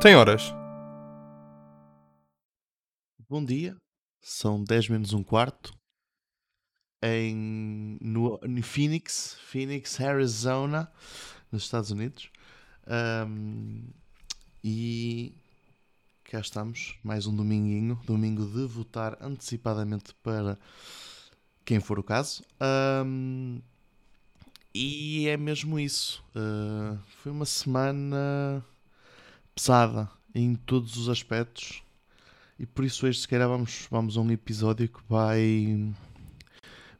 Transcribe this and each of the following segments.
Tem horas. Bom dia, são 10 menos um quarto em no, em Phoenix, Phoenix, Arizona, nos Estados Unidos. Ahm, e cá estamos, mais um dominguinho, domingo de votar antecipadamente para quem for o caso. Ahm, e é mesmo isso. Ah, foi uma semana pesada em todos os aspectos. E por isso hoje se calhar vamos, vamos a um episódio que vai,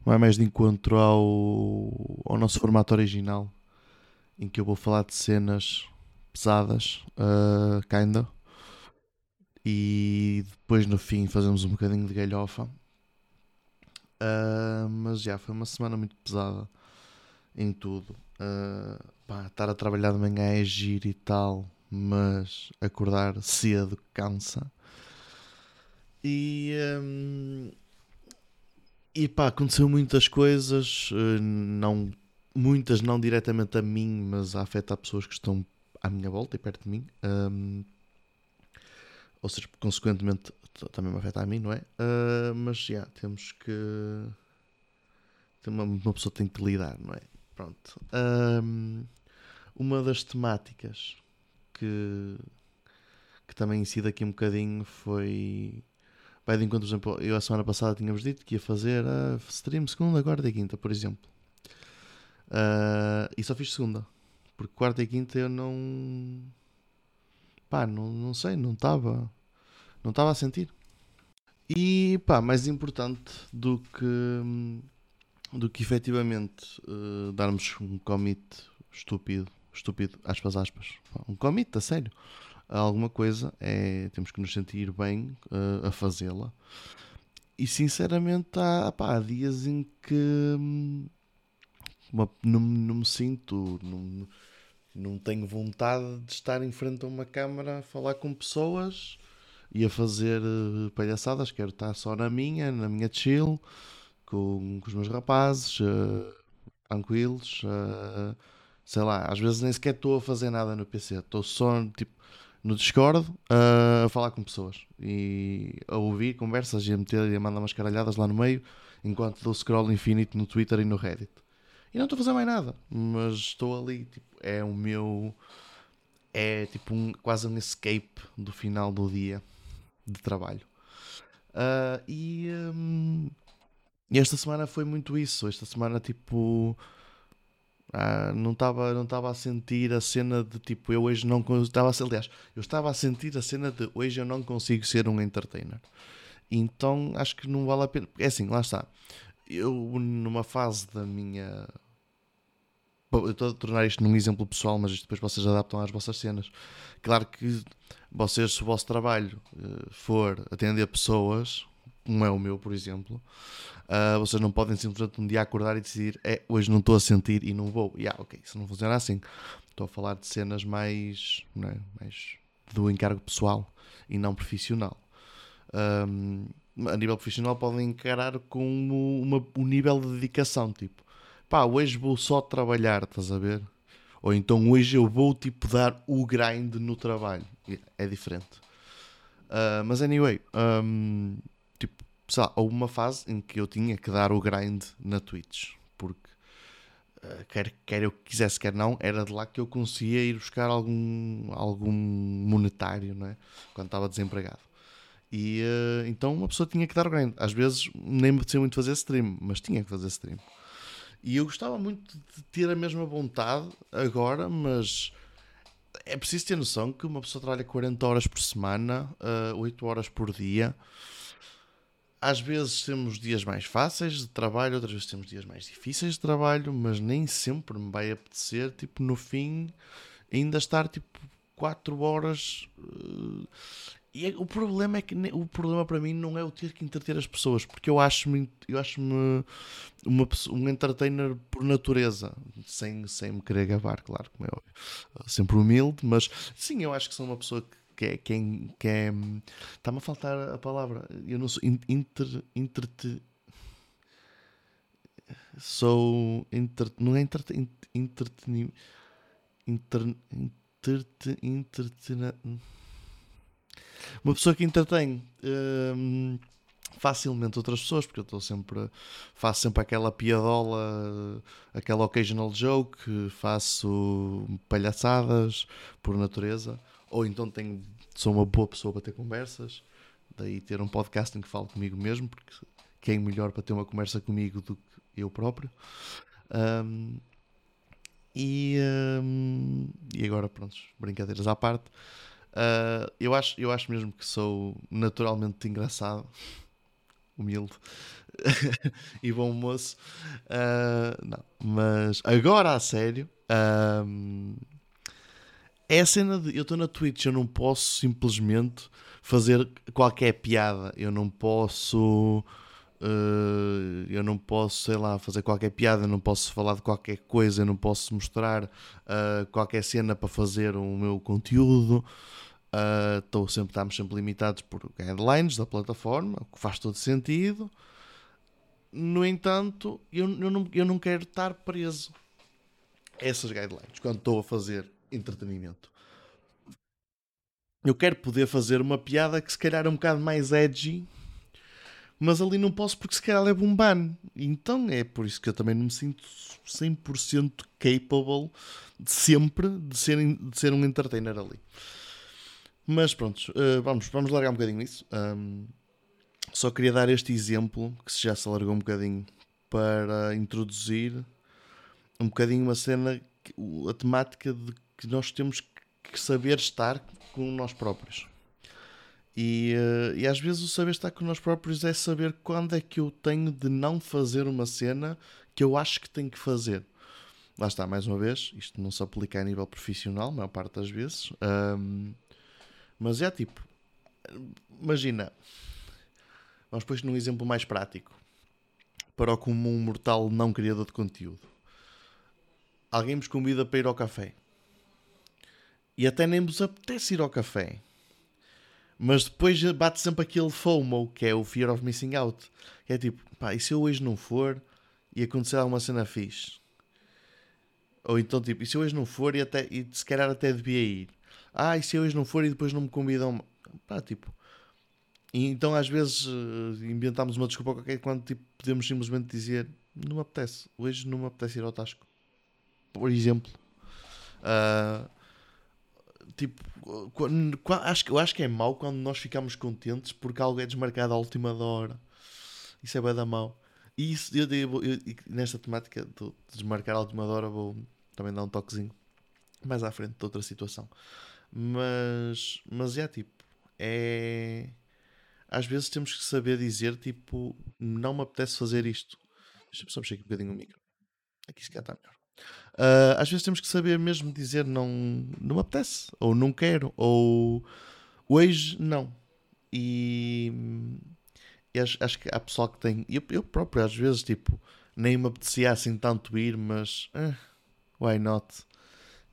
vai mais de encontro ao, ao nosso formato original, em que eu vou falar de cenas pesadas, uh, kinda, e depois no fim fazemos um bocadinho de galhofa. Uh, mas já foi uma semana muito pesada em tudo. Uh, pá, estar a trabalhar de manhã é giro e tal, mas acordar cedo cansa. E, hum, e pá, aconteceu muitas coisas, eh, não, muitas não diretamente a mim, mas a afetar pessoas que estão à minha volta e perto de mim. Hum, ou seja, consequentemente também me afeta a mim, não é? Ah, mas já, temos que. Uma, uma pessoa tem que lidar, não é? Pronto. Hum, uma das temáticas que, que também incide aqui um bocadinho foi. Vai de encontro, por exemplo, eu a semana passada tínhamos dito que ia fazer a stream segunda, quarta e quinta, por exemplo. Ah, e só fiz segunda. Porque quarta e quinta eu não. Pá, não, não sei, não estava. Não estava a sentir. E pá, mais importante do que. Do que efetivamente eh, darmos um commit estúpido, estúpido, aspas, aspas, um commit, a sério, alguma coisa, é, temos que nos sentir bem eh, a fazê-la. E sinceramente há, pá, há dias em que hum, não, não me sinto, não, não tenho vontade de estar em frente a uma câmara a falar com pessoas e a fazer eh, palhaçadas. Quero estar só na minha, na minha chill, com, com os meus rapazes, eh, tranquilos. eh, sei lá, às vezes nem sequer estou a fazer nada no PC, estou só tipo no Discord eh, a falar com pessoas e a ouvir conversas e a meter e a mandar umas caralhadas lá no meio enquanto dou scroll infinito no Twitter e no Reddit. E não estou a fazer mais nada, mas estou ali, tipo, é o meu. É tipo um, quase um escape do final do dia de trabalho. Ah, e, hum, e esta semana foi muito isso. Esta semana, tipo, ah, não estava não estava a sentir a cena de tipo, eu hoje não. Estava aliás, eu estava a sentir a cena de hoje eu não consigo ser um entertainer. Então acho que não vale a pena. É assim, lá está. Eu, numa fase da minha. Eu estou a tornar isto num exemplo pessoal, mas depois vocês adaptam às vossas cenas. Claro que vocês, se o vosso trabalho eh, for atender pessoas, como é o meu, por exemplo, ah, vocês não podem simplesmente um dia acordar e decidir é, hoje não estou a sentir e não vou. E ah, ok, isso não funciona assim. Estou a falar de cenas mais, não é, mais do encargo pessoal e não profissional. Ahm, a nível profissional podem encarar como uma, um nível de dedicação, tipo, pá, hoje vou só trabalhar, estás a ver? Ou então hoje eu vou tipo dar o grind no trabalho. É diferente. Ah, mas anyway, ahm, tipo, lá, houve uma fase em que eu tinha que dar o grind na Twitch. Porque ah, quer, quer eu quisesse, quer não, era de lá que eu conseguia ir buscar algum, algum monetário, não é? Quando estava desempregado. E eh, então uma pessoa tinha que dar o grind. Às vezes nem me apetecia muito fazer stream, mas tinha que fazer stream. E eu gostava muito de ter a mesma vontade agora, mas é preciso ter noção que uma pessoa trabalha 40 horas por semana, eh, 8 horas por dia. Às vezes temos dias mais fáceis de trabalho, outras vezes temos dias mais difíceis de trabalho, mas nem sempre me vai apetecer, tipo, no fim, ainda estar tipo 4 horas. eh, e é- o problema é que o problema para mim não é o ter que entreter as pessoas, porque eu acho-me eu acho-me uma um entertainer por natureza, sem, sem me querer gabar, claro, como é óbvio. Sempre humilde, mas sim, eu acho que sou uma pessoa que que é, que é, que é está-me a faltar a palavra. Eu não sou in- inter, interte- sou inter, não é inter, entretenimento inter, interte, entretena- uma pessoa que entretém hum, facilmente outras pessoas, porque eu estou sempre, faço sempre aquela piadola, aquela occasional joke, faço palhaçadas por natureza, ou então tenho, sou uma boa pessoa para ter conversas, daí ter um podcast em que falo comigo mesmo, porque quem melhor para ter uma conversa comigo do que eu próprio. Um, e, um, e agora, pronto, brincadeiras à parte. Uh, eu, acho, eu acho mesmo que sou naturalmente engraçado, humilde e bom moço. Uh, não, mas agora a sério, um, é a cena de eu estou na Twitch, eu não posso simplesmente fazer qualquer piada, eu não posso Uh, eu não posso, sei lá, fazer qualquer piada, não posso falar de qualquer coisa, não posso mostrar uh, qualquer cena para fazer o meu conteúdo. Uh, sempre, estamos sempre limitados por guidelines da plataforma, o que faz todo sentido. No entanto, eu, eu, não, eu não quero estar preso a essas guidelines quando estou a fazer entretenimento. Eu quero poder fazer uma piada que se calhar é um bocado mais edgy mas ali não posso porque se calhar levo um. Então é por isso que eu também não me sinto 100% capable de sempre de ser, de ser um entertainer ali. Mas pronto, uh, vamos, vamos largar um bocadinho nisso. Um, só queria dar este exemplo, que já se alargou um bocadinho, para introduzir um bocadinho uma cena, a temática de que nós temos que saber estar com nós próprios. E, uh, e às vezes o saber estar com nós próprios é saber quando é que eu tenho de não fazer uma cena que eu acho que tenho que fazer. Lá está, mais uma vez, isto não se aplica a nível profissional, a maior parte das vezes. Um, mas é tipo, imagina, vamos pôr num exemplo mais prático para o comum mortal não criador de conteúdo. Alguém nos convida para ir ao café e até nem vos apetece ir ao café mas depois bate sempre aquele FOMO, que é o Fear of Missing Out. Que é tipo, pá, e se eu hoje não for e acontecer alguma cena fixe? Ou então, tipo, e se eu hoje não for e, até, e se calhar até devia ir? Ah, e se eu hoje não for e depois não me convidam? Pá, tipo. E então às vezes uh, inventamos uma desculpa qualquer quando tipo, podemos simplesmente dizer não me apetece, hoje não me apetece ir ao Tasco. Por exemplo. Uh, tipo, quando, acho, eu acho que é mau quando nós ficamos contentes porque algo é desmarcado à última hora. Isso é bem da mau. E isso, eu, eu, eu, nesta temática de desmarcar à última hora, vou também dar um toquezinho mais à frente de outra situação. Mas, mas é tipo, é. Às vezes temos que saber dizer, tipo, não me apetece fazer isto. Deixa-me só mexer aqui um bocadinho o micro. Aqui se calhar está melhor. Uh, às vezes temos que saber mesmo dizer não, não me apetece, ou não quero, ou hoje não. E, e acho, acho, que há pessoal que tem. Eu, eu próprio, às vezes, tipo, nem me apetecia assim tanto ir, mas uh, why not?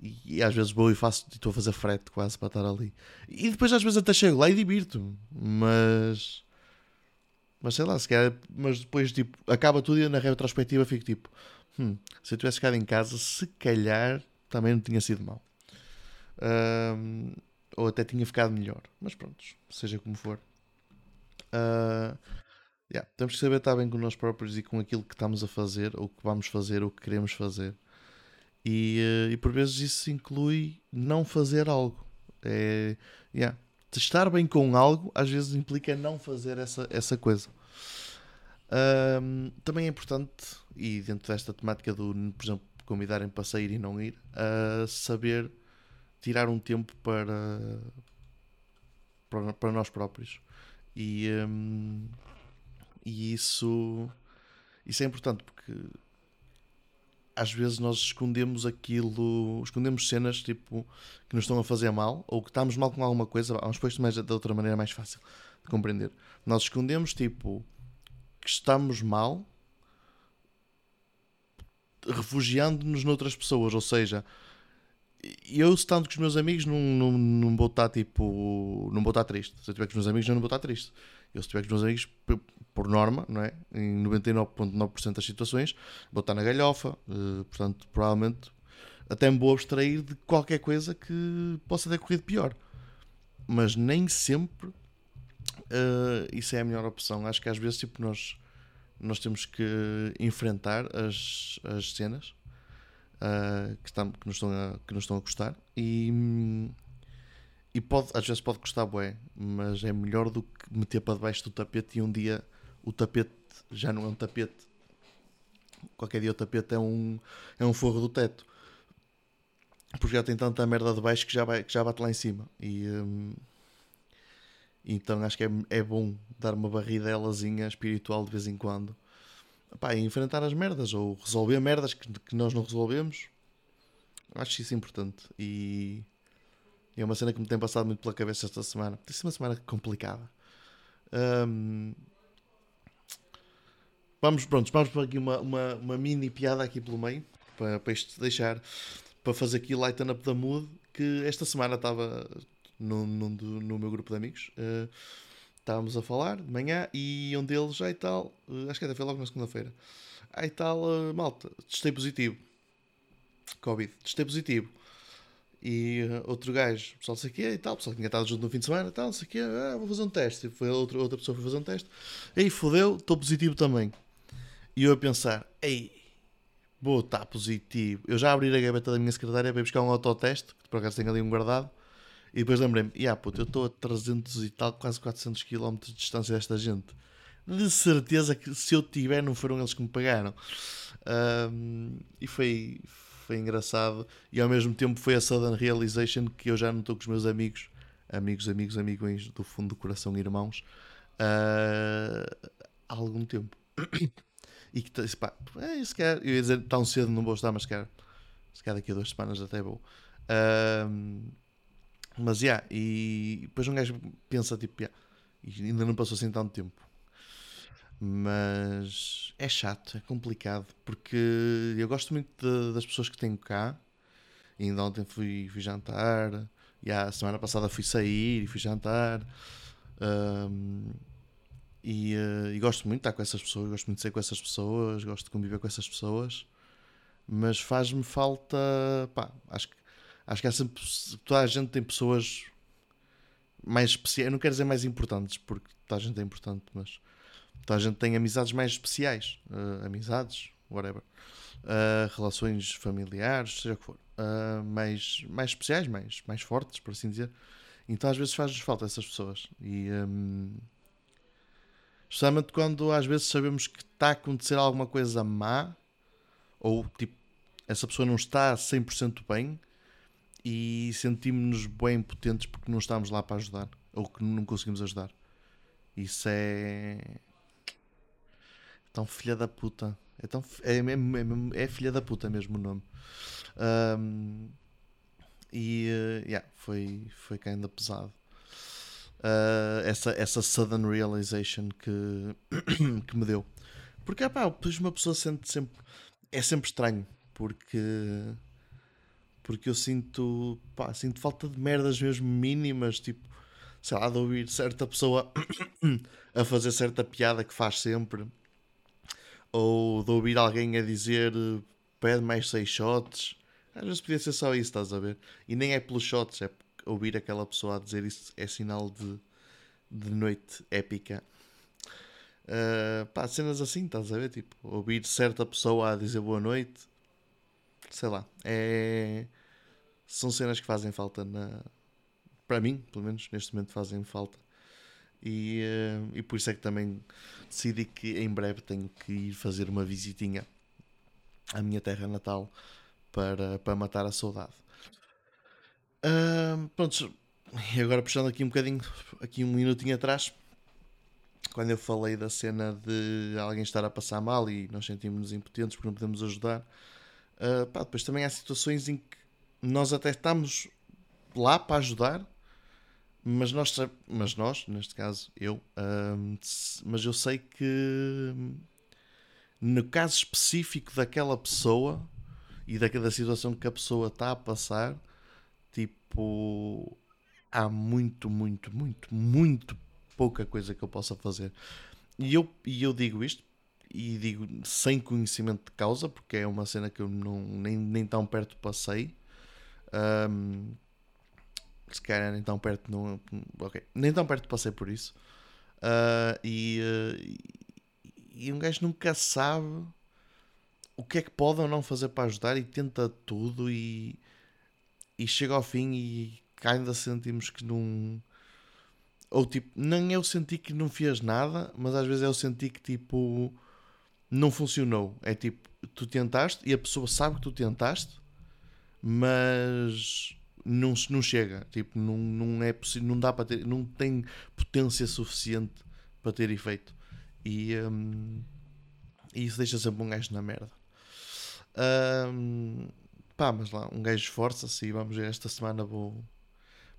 E, e, às vezes vou e faço, estou a fazer frete quase para estar ali. E depois às vezes até chego lá e divirto-me, mas. Mas sei lá, se calhar, mas depois tipo, acaba tudo e na retrospectiva fico tipo, hum, se eu tivesse ficado em casa, se calhar também não tinha sido mal. Ou até tinha ficado melhor. Mas pronto, seja como for. Uh, yeah, temos que saber estar bem com nós próprios e com aquilo que estamos a fazer, ou que vamos fazer, ou que queremos fazer. E, uh, e por vezes isso inclui não fazer algo. É, yeah, estar bem com algo às vezes implica não fazer essa, essa coisa. Um, também é importante, e dentro desta temática do, por exemplo, convidarem para sair e não ir, uh, saber tirar um tempo para, para, para nós próprios. E, um, e isso, isso é importante porque às vezes nós escondemos aquilo, escondemos cenas tipo que nos estão a fazer mal ou que estamos mal com alguma coisa. Vamos pôr isto mais, de outra maneira mais fácil de compreender. Nós escondemos tipo que estamos mal refugiando-nos noutras pessoas, ou seja, eu estando com os meus amigos não, não, não vou estar tipo. não vou estar triste. Se eu estiver com os meus amigos, não vou estar triste. Eu, se estiver com os meus amigos, por norma, não é? Em 99,9% das situações, vou estar na galhofa. Uh, portanto, provavelmente até me vou abstrair de qualquer coisa que possa ter corrido pior. mas nem sempre uh, isso é a melhor opção. Acho que às vezes tipo, nós, nós temos que enfrentar as, as cenas uh, que, estão, que, nos estão a, que nos estão a custar e, e pode, às vezes pode custar bué, mas é melhor do que meter para debaixo do tapete e um dia o tapete já não é um tapete. Qualquer dia o tapete é um, é um forro do teto. Porque já tem tanta merda de baixo que já, vai, que já bate lá em cima. E, um, então acho que é, é bom dar uma barridelazinha espiritual de vez em quando. Pá, enfrentar as merdas ou resolver merdas que, que nós não resolvemos. Acho isso importante. E é uma cena que me tem passado muito pela cabeça esta semana. Tem sido uma semana complicada. Um, vamos, pronto, vamos para aqui uma, uma, uma mini piada aqui pelo meio. Para, para isto deixar para fazer aqui lighten up da mood, que esta semana estava no, meu grupo de amigos. Uh, estávamos a falar de manhã e um deles, aí tal, uh, acho que até foi logo na segunda-feira, aí tal, uh, malta, testei positivo. Covid, testei positivo. E outro gajo, pessoal, não sei o quê, e tal, pessoal tinha estado junto no fim de semana, tal, não sei o quê, ah, vou fazer um teste. E foi outra, outra pessoa foi fazer um teste. Aí fodeu, estou positivo também. E eu a pensar, ei, Vou estar positivo. Eu já abri a gaveta da minha secretária para ir buscar um autoteste, que por acaso tenho ali um guardado. E depois lembrei-me, yeah, puto, eu estou a 300 e tal, quase 400 km de distância desta gente. De certeza que se eu tiver, não foram eles que me pagaram. Um, e foi, foi engraçado. E ao mesmo tempo foi a sudden realization que eu já não estou com os meus amigos, amigos, amigos, amigos do fundo do coração, irmãos, uh, há algum tempo. e que pá, é, se calhar, eu ia dizer tão cedo não vou estar, mas se calhar, se calhar daqui a duas semanas até vou. Um, mas yeah, e depois um gajo pensa tipo, yeah, ainda não passou assim tanto tempo. Mas é chato, é complicado, porque eu gosto muito de, das pessoas que tenho cá. E ainda ontem fui, fui jantar, e a semana passada fui sair e fui jantar. Um, e, uh, e, gosto muito de estar com essas pessoas, gosto muito de ser com essas pessoas, gosto de conviver com essas pessoas, mas faz-me falta. Pá, acho, acho que há sempre, toda a gente tem pessoas mais especiais. Eu não quero dizer mais importantes, porque toda a gente é importante, mas toda a gente tem amizades mais especiais. Uh, amizades, whatever. Uh, relações familiares, seja o que for. mais, mais especiais, mais, mais fortes, por assim dizer. Então às vezes faz-nos falta essas pessoas. E. Um, Especialmente quando às vezes sabemos que está a acontecer alguma coisa má, ou tipo, essa pessoa não está 100% bem e sentimos-nos bem impotentes porque não estamos lá para ajudar, ou que não conseguimos ajudar. Isso é. Tão filha da puta. É, tão, é, é, é filha da puta mesmo o nome. Um, e uh, yeah, foi, foi ainda pesado uh, essa, essa sudden realization que, que me deu. Porque pá, depois uma pessoa sente sempre. É sempre estranho, porque. Porque eu sinto. Pá, sinto falta de merdas mesmo mínimas, tipo. Sei lá, de ouvir certa pessoa a fazer certa piada que faz sempre. Ou de ouvir alguém a dizer pede mais 6 shots. Às vezes podia ser só isso, estás a ver? E nem é pelos shots, é ouvir aquela pessoa a dizer isso é sinal de, de noite épica. Uh, pá, cenas assim, estás a ver? Tipo, ouvir certa pessoa a dizer boa noite, sei lá, é... são cenas que fazem falta na... para mim, pelo menos neste momento fazem falta. E, uh, e por isso é que também decidi que em breve tenho que ir fazer uma visitinha à minha terra natal para, para matar a saudade. Uh, pronto, e agora puxando aqui um bocadinho, aqui um minutinho atrás, quando eu falei da cena de alguém estar a passar mal e nós sentimos-nos impotentes porque não podemos ajudar, uh, pá, depois também há situações em que nós até estamos lá para ajudar, mas nós, mas nós neste caso eu, uh, mas eu sei que no caso específico daquela pessoa e daquela situação que a pessoa está a passar Tipo, há muito, muito, muito, muito pouca coisa que eu possa fazer. E eu, e eu digo isto, e digo sem conhecimento de causa, porque é uma cena que eu não, nem, nem tão perto passei. Um, se calhar nem tão perto, não, ok, nem tão perto passei por isso. Uh, e, uh, e um gajo nunca sabe o que é que pode ou não fazer para ajudar e tenta tudo e, e chega ao fim e ainda sentimos que não. Ou tipo, nem eu senti que não fez nada, mas às vezes eu senti que tipo não funcionou. É tipo, tu tentaste e a pessoa sabe que tu tentaste, mas não, não chega. Tipo, não, não é possível, não dá para ter, não tem potência suficiente para ter efeito. E, um, isso deixa sempre um gajo na merda. Um, pá, mas lá, um gajo esforça-se e vamos ver esta semana vou.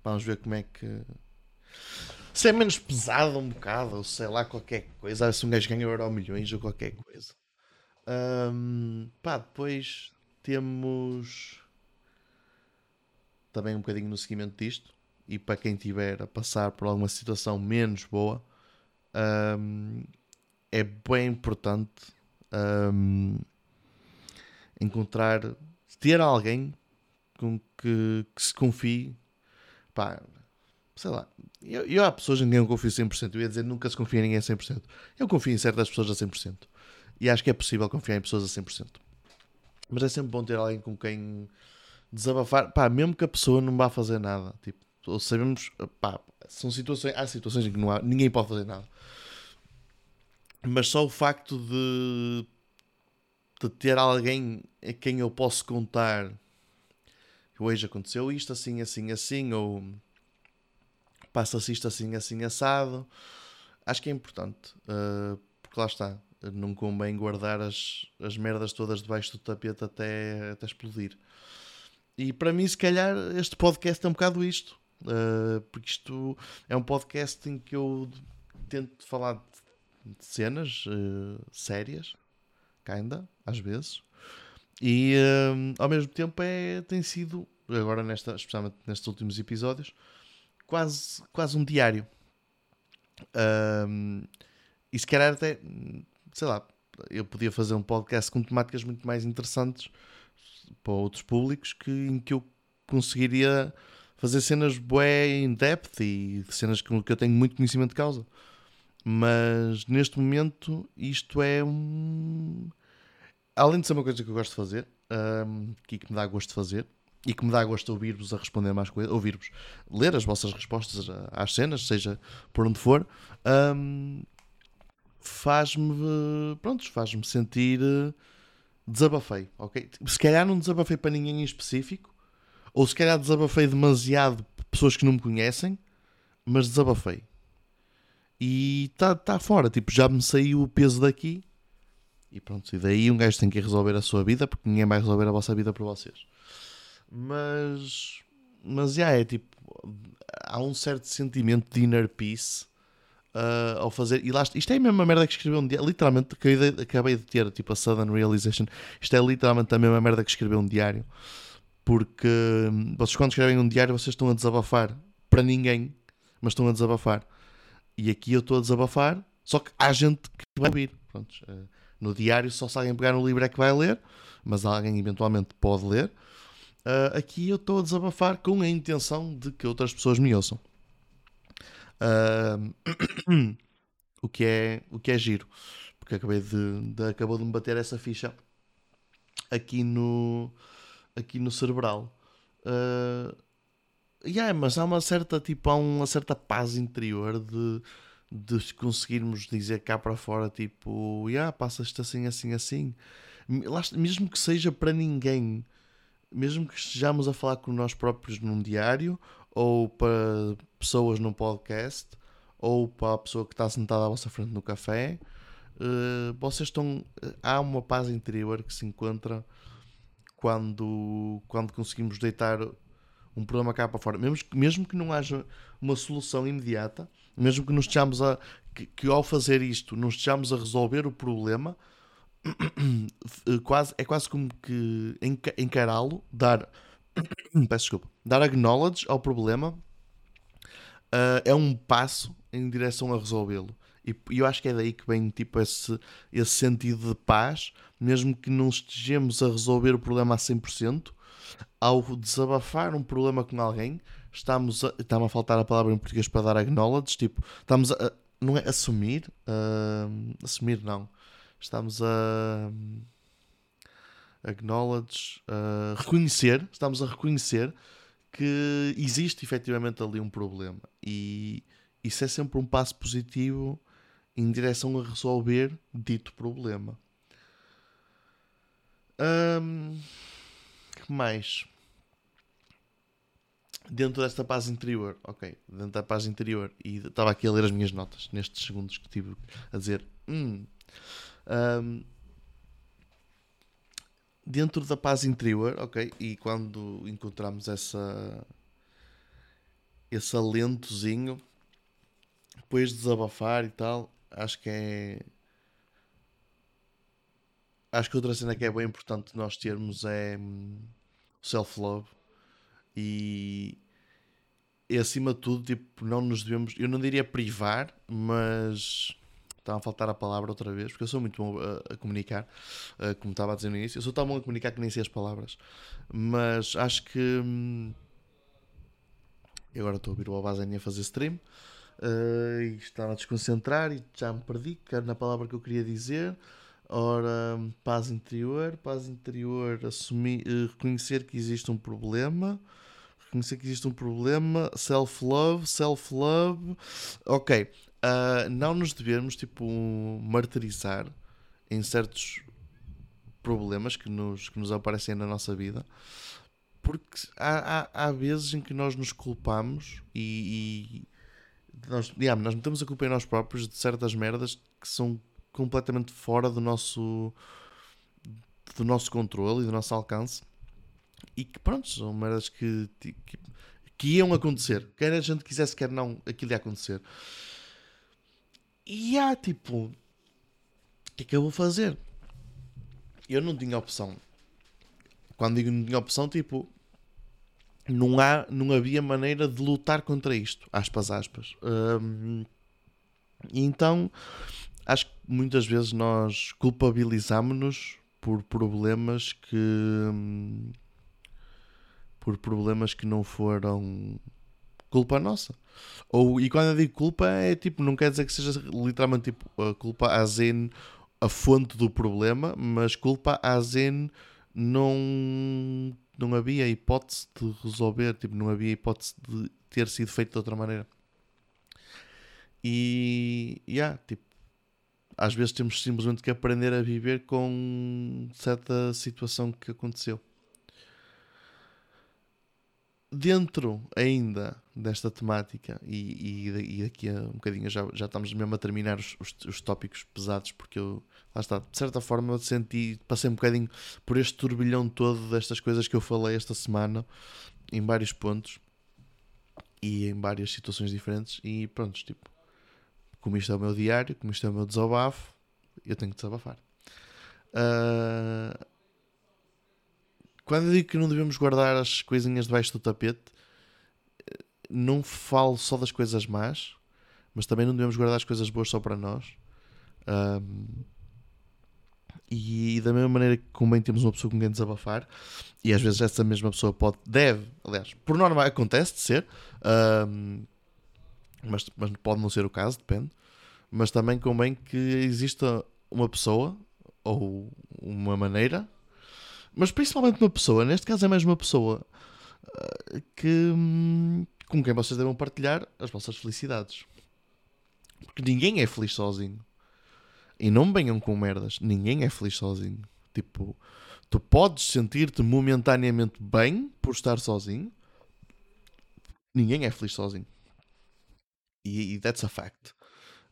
Vamos ver como é que. Se é menos pesado um bocado, ou sei lá, qualquer coisa. Se um gajo ganha euro milhões ou qualquer coisa. Um, pá, depois temos também um bocadinho no seguimento disto. E para quem tiver a passar por alguma situação menos boa, um, é bem importante um, encontrar, ter alguém com que, que se confie. Pá, sei lá. Eu, eu há pessoas em quem eu confio 100%. Eu ia dizer nunca se confia em ninguém a 100%. Eu confio em certas pessoas a 100%. E acho que é possível confiar em pessoas a 100%. Mas é sempre bom ter alguém com quem desabafar, pá, mesmo que a pessoa não vá fazer nada, tipo, sabemos, pá, são situações, há situações em que não há, ninguém pode fazer nada. Mas só o facto de, de ter alguém a quem eu posso contar que hoje aconteceu isto assim, assim, assim, ou passa-se isto assim, assim, assado, acho que é importante, uh, porque lá está, não convém guardar as, as merdas todas debaixo do tapete até, até explodir. E para mim, se calhar, este podcast é um bocado isto. Uh, porque isto é um podcast em que eu tento falar de cenas uh, sérias, ainda, às vezes. E uh, ao mesmo tempo é, tem sido, agora nesta, especialmente nestes últimos episódios, quase, quase um diário. e se calhar até, sei lá, eu podia fazer um podcast com temáticas muito mais interessantes para outros públicos que, em que eu conseguiria fazer cenas bué in depth e cenas com que eu tenho muito conhecimento de causa. Mas neste momento isto é um. Além de ser uma coisa que eu gosto de fazer, um, que me dá gosto de fazer, e que me dá gosto de ouvir-vos a responder mais coisas, ouvir-vos, ler as vossas respostas às cenas, seja por onde for, um, faz-me, pronto, faz-me sentir desabafei, ok? Se calhar não desabafei para ninguém em específico, ou se calhar desabafei demasiado pessoas que não me conhecem, mas desabafei. E está tá fora, tipo, já me saiu o peso daqui. E pronto, e daí um gajo tem que resolver a sua vida, porque ninguém vai resolver a vossa vida por vocês. Mas, mas já é tipo, há um certo sentimento de inner peace uh, ao fazer. E lá, isto é a mesma merda que escreveu um diário. Literalmente, acabei de ter tipo a sudden realization. Isto é literalmente a mesma merda que escreveu um diário. Porque vocês, quando escrevem um diário, vocês estão a desabafar para ninguém, mas estão a desabafar. E aqui eu estou a desabafar, só que há gente que vai ouvir. Pronto, uh, no diário, só se alguém pegar no livro é que vai ler, mas alguém eventualmente pode ler. Uh, aqui eu estou a desabafar com a intenção de que outras pessoas me ouçam. O, que é, o que é giro. Porque acabei de, de, acabou de me bater essa ficha aqui no, aqui no cerebral. Uh, yeah, mas há uma certa tipo, há uma certa paz interior de, de conseguirmos dizer cá para fora tipo, yeah, passa-te assim, assim, assim. Mesmo que seja para ninguém, mesmo que estejamos a falar com nós próprios num diário ou para pessoas num podcast, ou para a pessoa que está sentada à vossa frente no café, uh, vocês estão. Há uma paz interior que se encontra quando, quando conseguimos deitar um problema cá para fora. Mesmo, mesmo que não haja uma solução imediata, mesmo que nos estejamos a. Que, que ao fazer isto nos estejamos a resolver o problema, quase, é quase como que encará-lo, dar peço desculpa, dar acknowledge ao problema uh, é um passo em direção a resolvê-lo. E, eu acho que é daí que vem tipo, esse, esse sentido de paz, mesmo que não estejamos a resolver o problema a 100%, ao desabafar um problema com alguém, estamos a. Está-me a faltar a palavra em português para dar acknowledge. Tipo, estamos a. Não é assumir. Uh, assumir, não. Estamos a. Acknowledge. Uh, reconhecer. Estamos a reconhecer que existe efetivamente ali um problema. E isso é sempre um passo positivo em direção a resolver dito problema. Um, que mais? Dentro desta paz interior, ok, dentro da paz interior, e estava aqui a ler as minhas notas nestes segundos que tive a dizer. Hum, um, dentro da paz interior, ok, e quando encontramos essa esse alentozinho, depois de desabafar e tal, acho que é acho que outra cena que é bem importante nós termos é hum, o self-love. E, e acima de tudo, tipo, não nos devemos, eu não diria privar, mas estava a faltar a palavra outra vez, porque eu sou muito bom a, a comunicar, uh, como estava a dizer no início, eu sou tão bom a comunicar que nem sei as palavras, mas acho que hum, eu agora estou a ouvir o Abazen a fazer stream uh, e estava a desconcentrar e já me perdi, na palavra que eu queria dizer. Ora, paz interior, paz interior, assumir, uh, reconhecer que existe um problema, reconhecer que existe um problema, self-love, self-love, ok, uh, não nos devemos, tipo, martirizar em certos problemas que nos, que nos aparecem na nossa vida, porque há, há, há vezes em que nós nos culpamos e, e nós, yeah, nós metemos a culpa em nós próprios de certas merdas que são completamente fora do nosso do nosso controle e do nosso alcance e que pronto, são merdas que, que, que iam acontecer. Quer a gente quisesse, quer não, aquilo ia acontecer e há tipo o que é que eu vou fazer? Eu não tinha opção quando digo não tinha opção, tipo não, há, não havia maneira de lutar contra isto, aspas, aspas. Um, então acho que muitas vezes nós culpabilizamos-nos por problemas que por problemas que não foram culpa nossa. Ou, e quando eu digo culpa é tipo, não quer dizer que seja literalmente tipo a culpa a zen a fonte do problema, mas culpa a zen não não havia hipótese de resolver, tipo, não havia hipótese de ter sido feito de outra maneira. E, yeah, tipo, às vezes temos simplesmente que aprender a viver com certa situação que aconteceu. Dentro ainda desta temática, e, e, e daqui a um bocadinho já, já estamos mesmo a terminar os, os, os tópicos pesados, porque eu, lá está, de certa forma eu senti, passei um bocadinho por este turbilhão todo destas coisas que eu falei esta semana, em vários pontos e em várias situações diferentes, e pronto, tipo, como isto é o meu diário, como isto é o meu desabafo, eu tenho que desabafar. Uh, quando eu digo que não devemos guardar as coisinhas debaixo do tapete, não falo só das coisas más, mas também não devemos guardar as coisas boas só para nós. Um, e da mesma maneira que também temos uma pessoa com quem desabafar, e às vezes essa mesma pessoa pode, deve, aliás, por norma acontece de ser, um, mas, mas pode não ser o caso, depende. Mas também convém que exista uma pessoa ou uma maneira, mas principalmente uma pessoa, neste caso é mais uma pessoa uh, que hum, com quem vocês devem partilhar as vossas felicidades. Porque ninguém é feliz sozinho. E não venham com merdas. Ninguém é feliz sozinho. Tipo, tu podes sentir-te momentaneamente bem por estar sozinho. Ninguém é feliz sozinho. E, e that's a fact.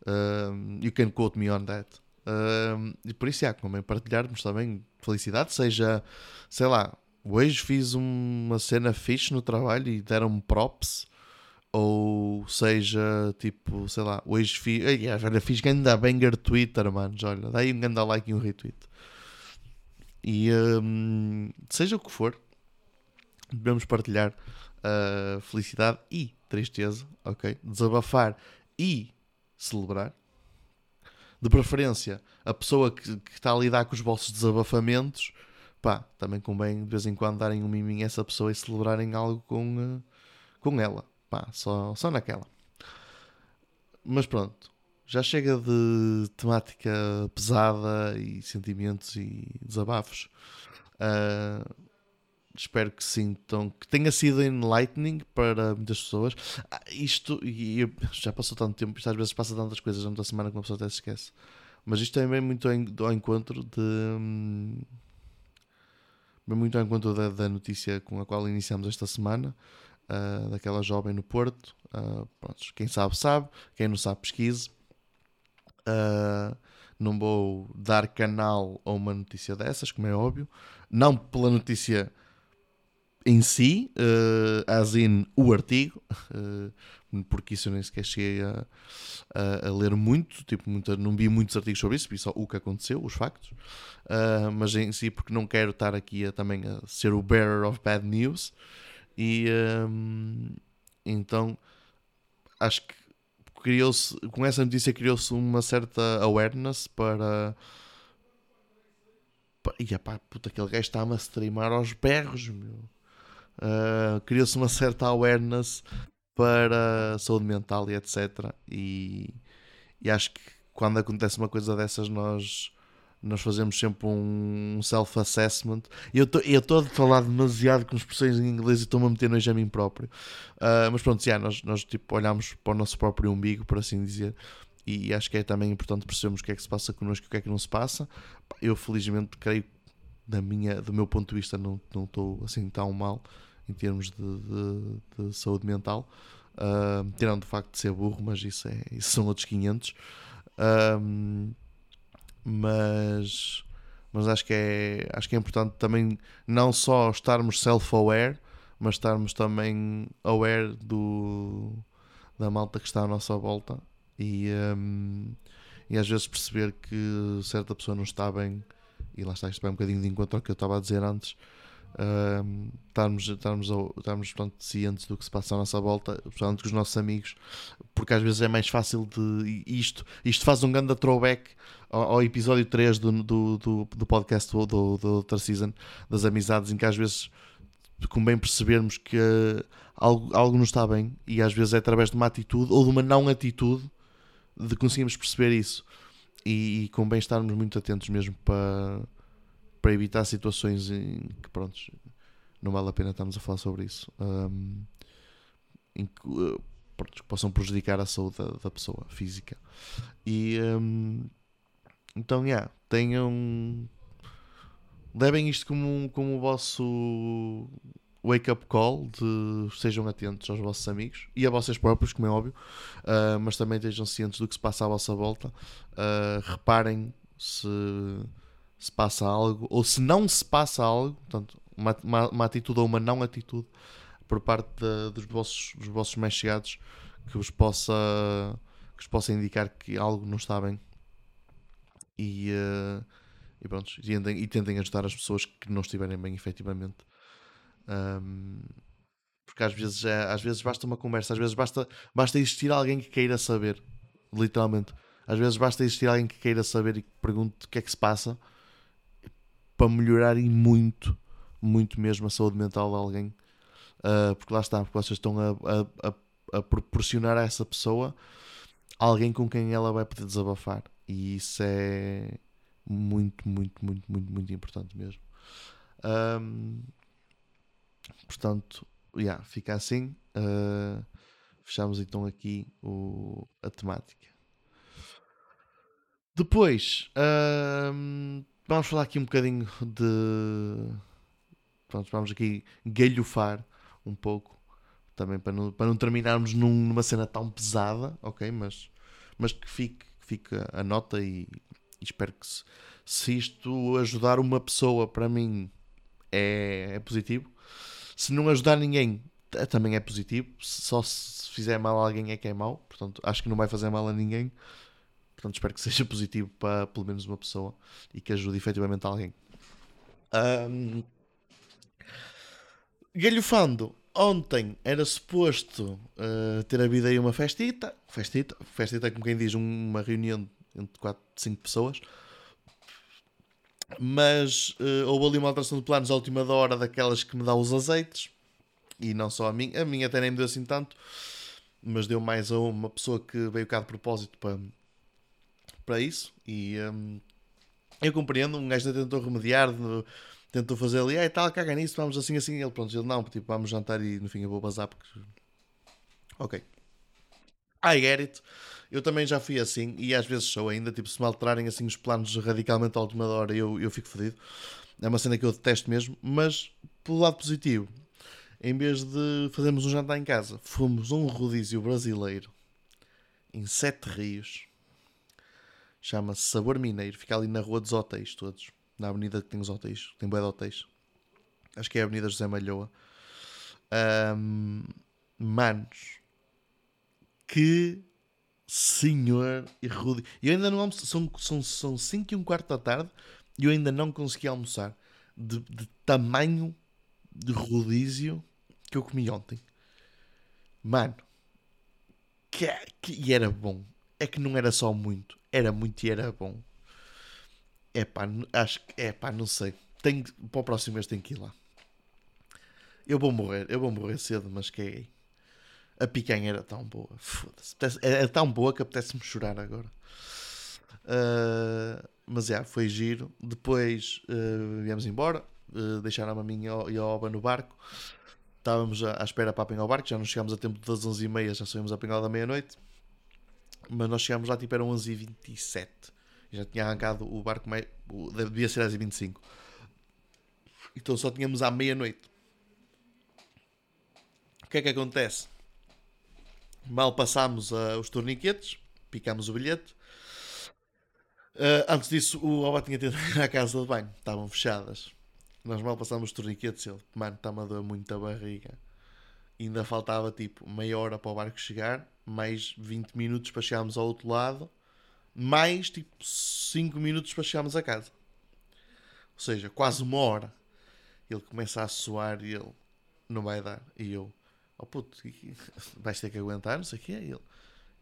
Um, you can quote me on that. Um, e por isso, há como partilharmos também felicidade, seja, sei lá, hoje fiz uma cena fixe no trabalho e deram-me props, ou seja, tipo, sei lá, hoje fiz, olha, fiz ganda banger Twitter, mano, olha, daí um ganda like e um retweet. E um, seja o que for, devemos partilhar uh, felicidade e tristeza, ok? Desabafar e celebrar. De preferência, a pessoa que, que está a lidar com os vossos desabafamentos, pá, também convém de vez em quando darem um miminho a essa pessoa e celebrarem algo com, uh, com ela. Pá, só, só naquela. Mas pronto, já chega de temática pesada e sentimentos e desabafos. Uh, espero que sintam que tenha sido enlightening para muitas pessoas. Ah, isto, e já passou tanto tempo, isto às vezes passa tantas coisas durante a semana que uma pessoa até se esquece. Mas isto também é muito ao encontro de. Hum, muito ao encontro da, da, notícia com a qual iniciamos esta semana, uh, daquela jovem no Porto. Uh, pronto, quem sabe, sabe. Quem não sabe, pesquise. Uh, não vou dar canal a uma notícia dessas, como é óbvio. Não pela notícia em si, uh, as in o artigo, uh, porque isso eu nem sequer cheguei a, a, a, ler muito, tipo, muita, não vi muitos artigos sobre isso, vi só o que aconteceu, os factos, uh, mas em si porque não quero estar aqui a, também a ser o bearer of bad news, e um, então acho que criou-se, com essa notícia criou-se uma certa awareness para e pá, puta, aquele gajo está-me a streamar aos berros, meu. Uh, Criou-se uma certa awareness para saúde mental e etc. E, e acho que quando acontece uma coisa dessas, nós, nós fazemos sempre um self-assessment. Eu estou a falar demasiado com expressões em inglês e estou-me a meter nojo a mim próprio. Uh, mas pronto, yeah, nós, nós tipo, olhamos para o nosso próprio umbigo, por assim dizer. E acho que é também importante percebermos o que é que se passa connosco e o que é que não se passa. Eu, felizmente, creio da minha, do meu ponto de vista, não estou assim tão mal em termos de, de, de saúde mental. Uh, tirando o facto de ser burro, mas isso, é, isso são outros 500. Uh, mas, mas acho que, é, acho que é importante também não só estarmos self-aware, mas estarmos também aware do, da malta que está à nossa volta e, um, e às vezes perceber que certa pessoa não está bem. E lá está, isto vai um bocadinho de encontro ao que eu estava a dizer antes estarmos, estarmos, estarmos portanto, cientes do que se passa à nossa volta, portanto, com os nossos amigos, porque às vezes é mais fácil de. Isto, isto faz um grande throwback ao, ao episódio 3 do, do, do, do podcast do, do, do season das amizades, em que às vezes bem percebermos que algo, algo não está bem e às vezes é através de uma atitude ou de uma não atitude de conseguirmos perceber isso e, e bem estarmos muito atentos mesmo para para evitar situações em que, pronto, não vale a pena estarmos a falar sobre isso, um, em que, uh, pronto, que, possam prejudicar a saúde da, da pessoa física. E um, então, yeah, tenham. Levem isto como, como o vosso wake-up call de sejam atentos aos vossos amigos e a vocês próprios, como é óbvio, uh, mas também estejam cientes do que se passa à vossa volta. Uh, reparem se se passa algo, ou se não se passa algo, portanto, uma, uma, uma atitude ou uma não atitude por parte de, dos, vossos, dos vossos mais chegados que vos possa que vos possa indicar que algo não está bem. E, uh, e pronto, e tentem, e tentem ajudar as pessoas que não estiverem bem efetivamente. Um, porque às vezes, é, às vezes basta uma conversa, às vezes basta, basta existir alguém que queira saber, literalmente. Às vezes basta existir alguém que queira saber e que pergunte o que é que se passa para melhorar e muito, muito mesmo a saúde mental de alguém. Uh, porque lá está, porque vocês estão a, a, a, a, proporcionar a essa pessoa alguém com quem ela vai poder desabafar. E isso é muito, muito, muito, muito, muito importante mesmo. Um, portanto, yeah, fica assim. Uh, fechamos então aqui o, a temática. Depois, Vamos falar aqui um bocadinho de. Pronto, vamos aqui galhofar um pouco. Também para não, para não terminarmos num, numa cena tão pesada, ok? Mas, mas que fique, que fique a nota e, e espero que se, se, isto ajudar uma pessoa, para mim, é, é positivo. Se não ajudar ninguém, também é positivo. Só se fizer mal a alguém é que é mau. Portanto, acho que não vai fazer mal a ninguém. Portanto, espero que seja positivo para pelo menos uma pessoa e que ajude efetivamente alguém. Um... Galhofando, ontem era suposto uh, ter havido aí uma festita. Festita, festita é como quem diz, uma reunião entre 4, 5 pessoas. Mas uh, houve ali uma alteração de planos à última hora daquelas que me dá os azeites. E não só a mim, a minha até nem me deu assim tanto, mas deu mais a uma pessoa que veio cá de propósito para, para isso. E um, eu compreendo, um gajo tentou remediar, tentou fazer ali, ah, tal, caga nisso, vamos assim, assim. Ele, pronto, ele não, tipo, vamos jantar e no fim eu vou bazar porque. Ok. I get it. Eu também já fui assim e às vezes sou ainda, tipo, se me alterarem assim os planos radicalmente à última hora, eu, eu fico fodido. É uma cena que eu detesto mesmo, mas pelo lado positivo, em vez de fazermos um jantar em casa, fomos um rodízio brasileiro em Sete Rios. Chama-se Sabor Mineiro. Fica ali na Rua dos Hotéis, todos. Na avenida que tem os hotéis. Tem bué de hotéis. Acho que é a Avenida José Malhoa. Um, manos. Que senhor e rude. Eu ainda não almoço. São 5 são, são cinco e um quarto da tarde e eu ainda não consegui almoçar. De, de tamanho de rodízio que eu comi ontem. Mano, que, que, e era bom. É que não era só muito, era muito e era bom. É pá, acho que, é pá, não sei. Tenho, para o próximo mês tenho que ir lá. Eu vou morrer, eu vou morrer cedo, mas que A picanha era tão boa, foda-se. Era tão boa que apetece-me chorar agora. Uh, mas é, foi giro. Depois uh, viemos embora, uh, deixaram a mim e a Oba no barco. Estávamos à, à espera para apanhar o barco, já não chegámos a tempo das 11h30, já saímos a apanhar da meia-noite. Mas nós chegámos lá tipo eram 11h27. Já tinha arrancado o barco, meio, devia ser às 25 Então só tínhamos à meia-noite. O que é que acontece? Mal passámos uh, os torniquetes, picámos o bilhete. Uh, antes disso, o Oba tinha tido à casa de banho, estavam fechadas. Nós mal passámos os torniquetes ele, mano, está-me a doer muito a barriga. Ainda faltava tipo meia hora para o barco chegar, mais 20 minutos para chegarmos ao outro lado, mais tipo 5 minutos para chegarmos a casa. Ou seja, quase uma hora. Ele começa a suar e ele não vai dar. E eu, oh puto, vais ter que aguentar, não sei o que é. ele,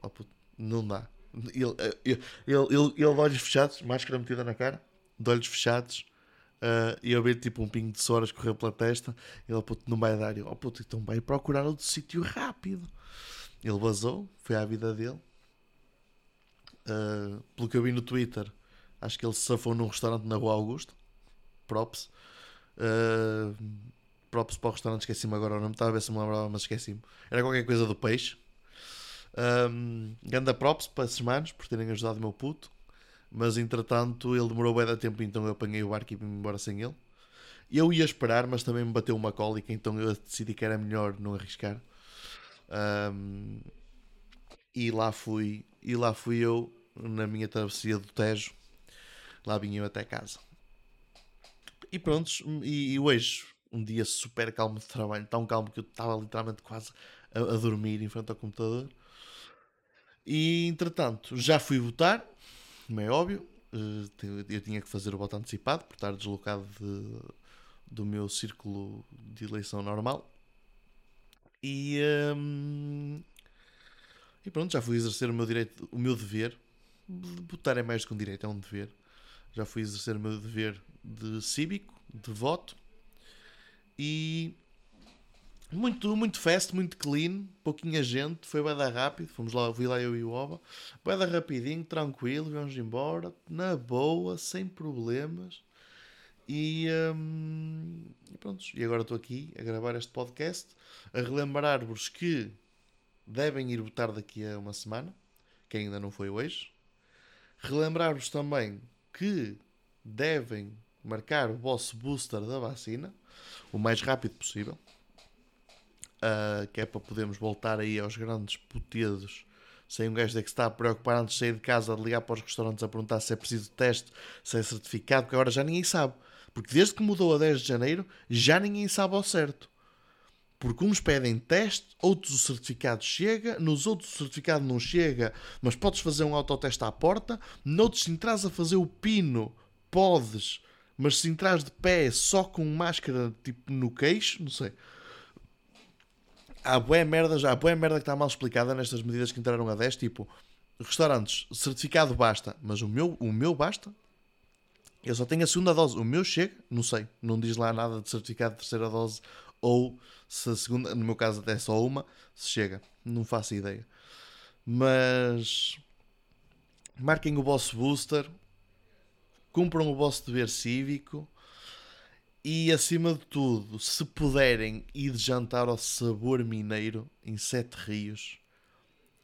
oh puto, não dá. Ele, ele, ele, ele, ele olhos fechados, máscara metida na cara, de olhos fechados, Uh, e eu ver tipo um pingo de suor escorrer pela testa. Ele, puto, não vai dar. Eu, oh puto, então vai procurar outro sítio rápido. Ele vazou, foi à vida dele. Uh, pelo que eu vi no Twitter, acho que ele se safou num restaurante na Rua Augusto. Props. Uh, props para o restaurante, esqueci-me agora o nome. Estava a ver se me lembrava, mas esqueci-me. Era qualquer coisa do peixe. Um, ganda props para esses manos por terem ajudado o meu puto mas entretanto ele demorou bem da tempo, então eu apanhei o barco e vim embora sem ele. Eu ia esperar, mas também me bateu uma cólica, então eu decidi que era melhor não arriscar. Um, e lá fui, e lá fui eu na minha travessia do Tejo. Lá vim eu até casa. E pronto, e, e hoje, um dia super calmo de trabalho, tão calmo que eu estava literalmente quase a, a dormir em frente ao computador. E entretanto, já fui votar, como é óbvio. Eh, eu tinha que fazer o voto antecipado por estar deslocado de, do meu círculo de eleição normal. E, um, e pronto, já fui exercer o meu direito, o meu dever. Votar é mais que um direito, é um dever. Já fui exercer o meu dever de cívico, de voto. E muito, muito fast, muito clean, pouquinha gente, foi bem rápido, fomos lá, fui lá eu e o Oba, bem rapidinho, tranquilo, vamos embora, na boa, sem problemas. E, hum, e pronto, e agora estou aqui a gravar este podcast, a relembrar-vos que devem ir votar daqui a uma semana, que ainda não foi hoje. Relembrar-vos também que devem marcar o vosso booster da vacina o mais rápido possível uh, que é para podermos voltar aí aos grandes putedos sem um gajo que está a preocupar antes de sair de casa de ligar para os restaurantes a perguntar se é preciso teste, se é certificado, porque agora já ninguém sabe. Porque desde que mudou a 10 de janeiro, já ninguém sabe ao certo. Porque uns pedem teste, outros o certificado chega, nos outros o certificado não chega, mas podes fazer um autoteste à porta, noutros se entras a fazer o pino, podes, mas se entras de pé só com máscara tipo no queixo, não sei há boa merda, já há boa merda que está mal explicada nestas medidas que entraram a 10, tipo, restaurantes, certificado basta, mas o meu, o meu basta. Eu só tenho a segunda dose, o meu chega, não sei, não diz lá nada de certificado de terceira dose ou se a segunda, no meu caso até é só uma, se chega, não faço ideia. Mas marquem o vosso booster, cumpram o vosso dever cívico e acima de tudo, se puderem ir de jantar ao sabor mineiro em Sete Rios,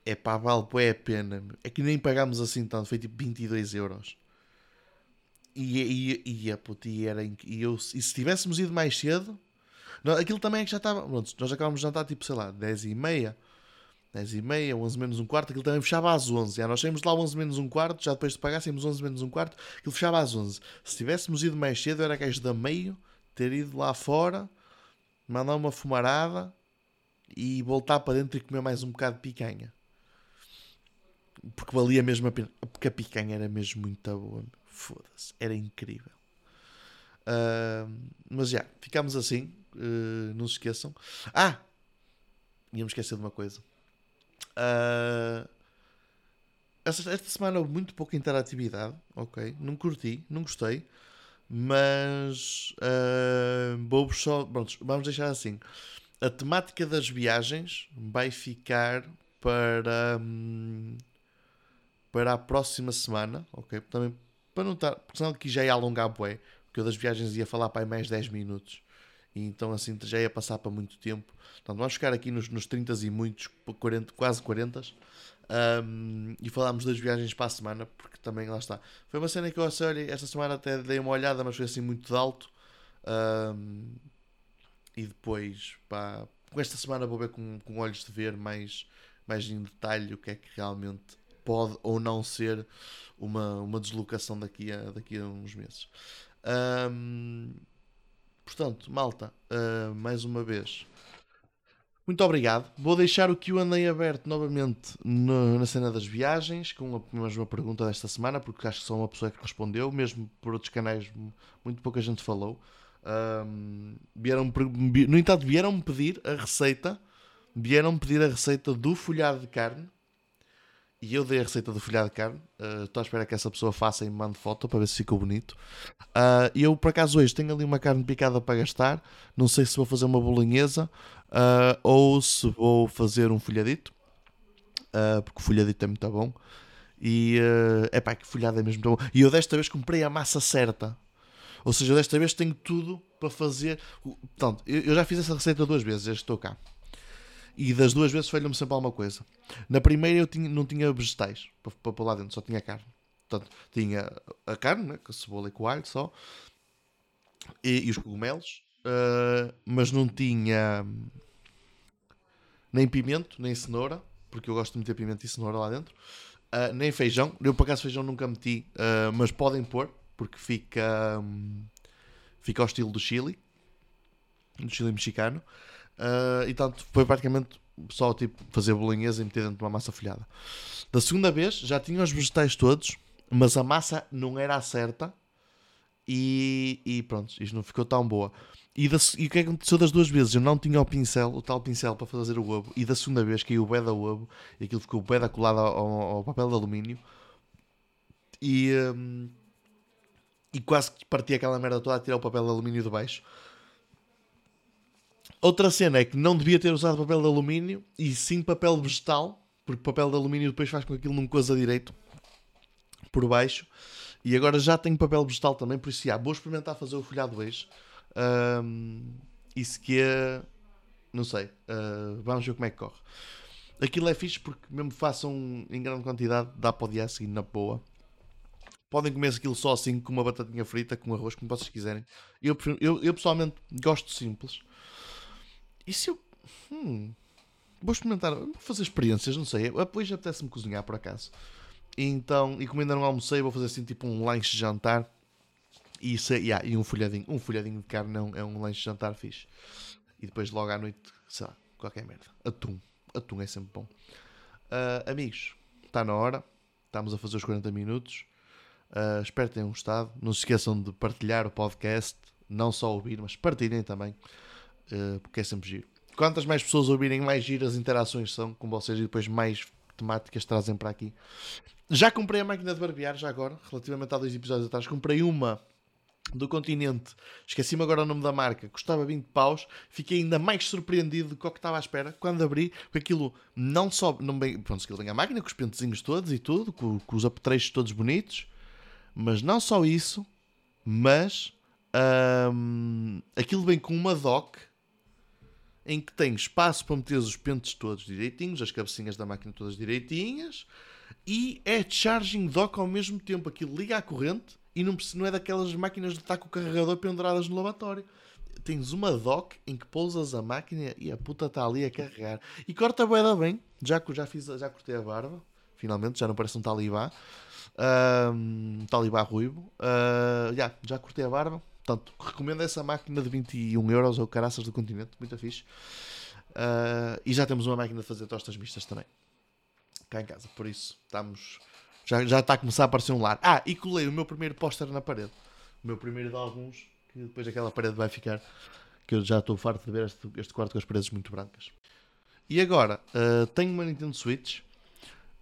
é pá, vale é a pena. É que nem pagámos assim tanto, foi tipo 22 euros. E, e, e, puto, e, era, e, eu, e se tivéssemos ido mais cedo, não, aquilo também é que já estava. Pronto, nós acabámos de jantar tipo, sei lá, 10 e meia. 10 e meia, 11 menos um quarto, aquilo também fechava às 11. Já nós saímos lá 11 menos um quarto, já depois de pagar, saímos 11 menos um quarto, aquilo fechava às 11. Se tivéssemos ido mais cedo, era gajo da meio, ter ido lá fora, mandar uma fumarada e voltar para dentro e comer mais um bocado de picanha. Porque valia mesmo a pena. Porque a picanha era mesmo muito boa. Foda-se, era incrível. Uh, mas já, ficámos assim. Uh, não se esqueçam. Ah! Ia-me esquecer de uma coisa. Uh, esta, esta, semana houve muito pouca interatividade. Ok, não curti, não gostei. Mas uh, vou só. Pronto, vamos deixar assim. A temática das viagens vai ficar para. Hum, para a próxima semana, ok? Também para não estar, porque senão aqui já ia alongar bué, porque eu das viagens ia falar para mais 10 minutos. E então assim já ia passar para muito tempo. Então vamos ficar aqui nos, nos 30 e muitos, 40, quase 40. Um, e falámos das viagens para a semana, porque também lá está. Foi uma cena que eu olha, esta semana até dei uma olhada, mas foi assim muito de alto. Um, e depois, pá, com esta semana vou ver com, com olhos de ver mais, mais em detalhe o que é que realmente pode ou não ser uma, uma deslocação daqui a, daqui a uns meses. Um, portanto, malta, uh, mais uma vez, muito obrigado. Vou deixar o QA aberto novamente no, na cena das viagens, com a mesma pergunta desta semana, porque acho que só uma pessoa que respondeu, mesmo por outros canais, muito pouca gente falou. Um, vieram, no entanto, vieram-me pedir a receita, vieram-me pedir a receita do folhado de carne e eu dei a receita do folhado de carne. Uh, estou à espera que essa pessoa faça e me mande foto para ver se ficou bonito. Uh, eu, por acaso, hoje tenho ali uma carne picada para gastar. Não sei se vou fazer uma bolonhesa uh, ou se vou fazer um folhadito. porque o folhadito é muito bom. E é pá, que folhado é mesmo muito bom. E eu desta vez comprei a massa certa. Ou seja, eu desta vez tenho tudo para fazer. Portanto, eu já fiz essa receita duas vezes, já estou cá. E das duas vezes falhou-me sempre alguma coisa. Na primeira eu tinha, não tinha vegetais para, para pôr lá dentro, só tinha carne. Portanto, tinha a carne, né, com a cebola e com o alho só, e, e os cogumelos, uh, mas não tinha nem pimento, nem cenoura, porque eu gosto de meter pimento e cenoura lá dentro, uh, nem feijão. Eu, por acaso, feijão nunca meti, uh, mas podem pôr, porque fica, um, fica ao estilo do Chile, do Chile mexicano. Uh, e tanto foi praticamente só tipo fazer bolinhesa e meter dentro de uma massa folhada. Da segunda vez já tinha os vegetais todos, mas a massa não era a certa e, e pronto, isto não ficou tão boa. E, da, e o que é aconteceu das duas vezes? Eu não tinha o pincel, o tal pincel para fazer o ovo, e da segunda vez caiu o pé da ovo e aquilo ficou o da colado ao, ao, papel de alumínio e, um, e quase que parti aquela merda toda a tirar o papel de alumínio de baixo. Outra cena é que não devia ter usado papel de alumínio e sim papel vegetal, porque papel de alumínio depois faz com que aquilo não coisa direito por baixo. E agora já tenho papel vegetal também, por isso já, vou experimentar fazer o folhado hoje. Um, que é. Não sei. Uh, vamos ver como é que corre. Aquilo é fixe porque, mesmo façam em grande quantidade, dá para o dia a seguir na boa. Podem comer aquilo só assim, com uma batatinha frita, com arroz, como vocês quiserem. Eu, eu, eu pessoalmente gosto simples. E se eu. Hum, vou experimentar, vou fazer experiências, não sei. Hoje apetece-me cozinhar por acaso. Então, e como ainda não almocei, vou fazer assim tipo um lanche de jantar. E, isso, yeah, e um folhadinho. Um folhadinho de carne é um, é um lanche de jantar fixe. E depois logo à noite, sei lá, qualquer merda. Atum. Atum é sempre bom. Uh, amigos, está na hora. Estamos a fazer os 40 minutos. Uh, espero que tenham gostado. Não se esqueçam de partilhar o podcast. Não só ouvir, mas partilhem também. Uh, porque é sempre giro. Quantas mais pessoas ouvirem, mais giro as interações são com vocês e depois mais temáticas trazem para aqui. Já comprei a máquina de barbear, já agora, relativamente a dois episódios atrás. Comprei uma do continente. Esqueci-me agora o nome da marca. Custava 20 paus. Fiquei ainda mais surpreendido com o que estava à espera quando abri. Porque aquilo não só. Não bem, pronto, aquilo vem a máquina com os pentezinhos todos e tudo, com, com os apetrechos todos bonitos. Mas não só isso, mas hum, aquilo vem com uma dock em que tem espaço para meter os pentes todos direitinhos, as cabecinhas da máquina todas direitinhas e é charging dock ao mesmo tempo. Aquilo liga à corrente e não, não é daquelas máquinas de estar com o carregador penduradas no lavatório. Tens uma dock em que pousas a máquina e a puta está ali a carregar. E corta a boeda bem. Já, já, fiz, já cortei a barba. Finalmente, já não parece um talibã. Um, talibã ruivo. Uh, já, já cortei a barba. Portanto, recomendo essa máquina de 21 euros ou caraças do continente. Muito fixe. Uh, e já temos uma máquina de fazer tostas mistas também. Cá em casa. Por isso, estamos já, já está a começar a aparecer um lar. Ah, e colei o meu primeiro póster na parede. O meu primeiro de alguns, que depois aquela parede vai ficar. Que eu já estou farto de ver este, este quarto com as paredes muito brancas. E agora, uh, tenho uma Nintendo Switch.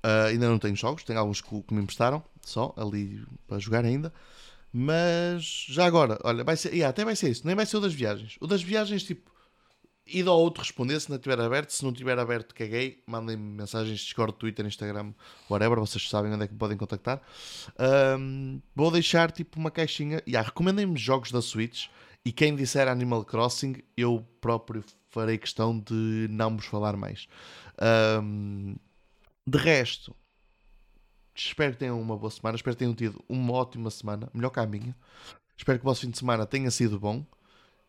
Uh, ainda não tenho jogos, tenho alguns que, que, me emprestaram, só ali para jogar ainda. Mas já agora, olha, vai ser, yeah, até vai ser isso, nem vai ser o das viagens. O das viagens, tipo, id ao outro responder se não estiver aberto. Se não estiver aberto, caguei. Mandem mensagens, Discord, Twitter, Instagram, whatever. Vocês sabem onde é que podem contactar. Um, vou deixar tipo uma caixinha. Yeah, Recomendem-me jogos da Switch. E quem disser Animal Crossing, eu próprio farei questão de não vos falar mais. Um, de resto, espero que tenham uma boa semana. Espero que tenham tido uma ótima semana, melhor que a minha. Espero que o vosso fim de semana tenha sido bom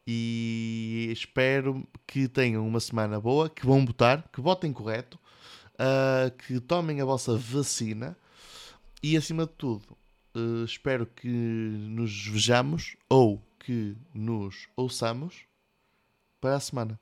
e espero que tenham uma semana boa, que vão votar, que votem correto, uh, que tomem a vossa vacina e acima de tudo uh, espero que nos vejamos ou que nos ouçamos para a semana.